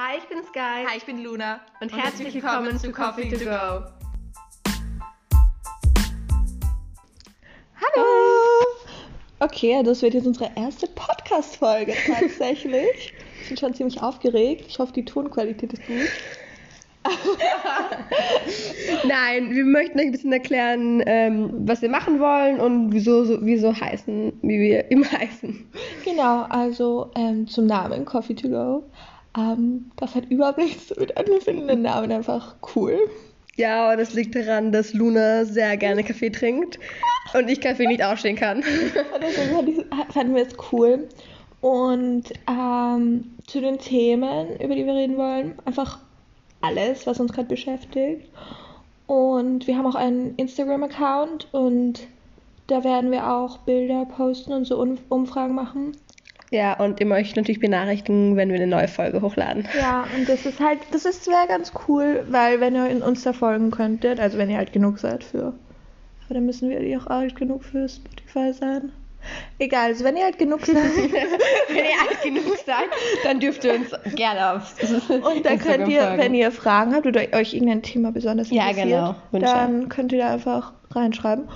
Hi, ich bin Sky. Hi, ich bin Luna. Und, und herzlich willkommen zu Coffee to Go. Hallo! Okay, das wird jetzt unsere erste Podcast-Folge tatsächlich. ich bin schon ziemlich aufgeregt. Ich hoffe, die Tonqualität ist gut. Nein, wir möchten euch ein bisschen erklären, ähm, was wir machen wollen und wieso, so, wieso heißen, wie wir immer heißen. Genau, also ähm, zum Namen Coffee to Go. Ähm, das hat überhaupt nichts mit an. Wir finden den Namen einfach cool. Ja, und das liegt daran, dass Luna sehr gerne Kaffee trinkt und ich Kaffee nicht ausstehen kann. Deswegen fanden wir es cool. Und ähm, zu den Themen, über die wir reden wollen, einfach alles, was uns gerade beschäftigt. Und wir haben auch einen Instagram-Account und da werden wir auch Bilder posten und so Umfragen machen. Ja, und ihr möchtet natürlich benachrichtigen, wenn wir eine neue Folge hochladen. Ja, und das ist halt, das ist wäre ganz cool, weil wenn ihr uns da folgen könntet, also wenn ihr alt genug seid für. Aber dann müssen wir auch alt genug für Spotify sein. Egal, also wenn ihr alt genug seid. wenn ihr alt genug seid, dann dürft ihr uns gerne auf. Und dann könnt ihr, folgen. wenn ihr Fragen habt oder euch irgendein Thema besonders interessiert, ja, genau. dann könnt ihr da einfach reinschreiben.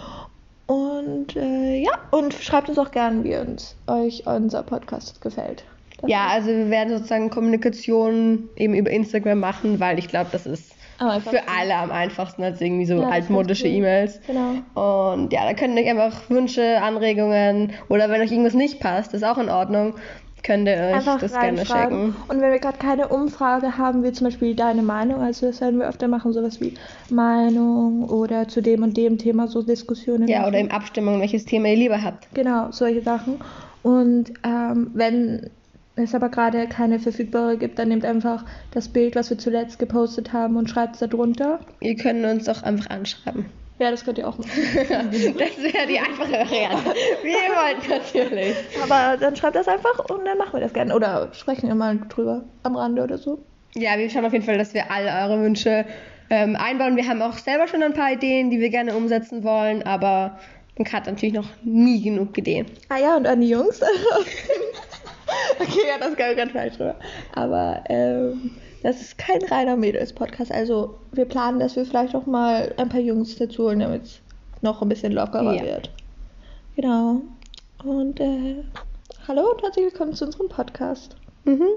Und äh, ja, und schreibt uns auch gerne, wie uns euch unser Podcast gefällt. Das ja, also wir werden sozusagen Kommunikation eben über Instagram machen, weil ich glaube, das ist für alle am einfachsten als irgendwie so ja, altmodische E-Mails. Genau. Und ja, da könnt ihr euch einfach Wünsche, Anregungen oder wenn euch irgendwas nicht passt, ist auch in Ordnung könnt ihr euch Einfach das gerne schicken. Und wenn wir gerade keine Umfrage haben, wie zum Beispiel deine Meinung, also das werden wir öfter machen, sowas wie Meinung oder zu dem und dem Thema so Diskussionen. Ja, machen. oder im Abstimmung, welches Thema ihr lieber habt. Genau, solche Sachen. Und ähm, wenn es aber gerade keine verfügbare gibt, dann nehmt einfach das Bild, was wir zuletzt gepostet haben und schreibt es da drunter. Ihr könnt uns doch einfach anschreiben. Ja, das könnt ihr auch machen. das wäre die einfache Variante. Wie ihr wollt, natürlich. Aber dann schreibt das einfach und dann machen wir das gerne. Oder sprechen wir mal drüber am Rande oder so. Ja, wir schauen auf jeden Fall, dass wir alle eure Wünsche ähm, einbauen. Wir haben auch selber schon ein paar Ideen, die wir gerne umsetzen wollen, aber man hat natürlich noch nie genug Ideen. Ah ja, und an die Jungs. okay, ja, das kam ganz falsch rüber. Aber ähm, das ist kein reiner Mädels-Podcast. Also wir planen, dass wir vielleicht auch mal ein paar Jungs dazu holen, damit es noch ein bisschen lockerer ja. wird. Genau. Und äh, hallo und herzlich willkommen zu unserem Podcast. Mhm.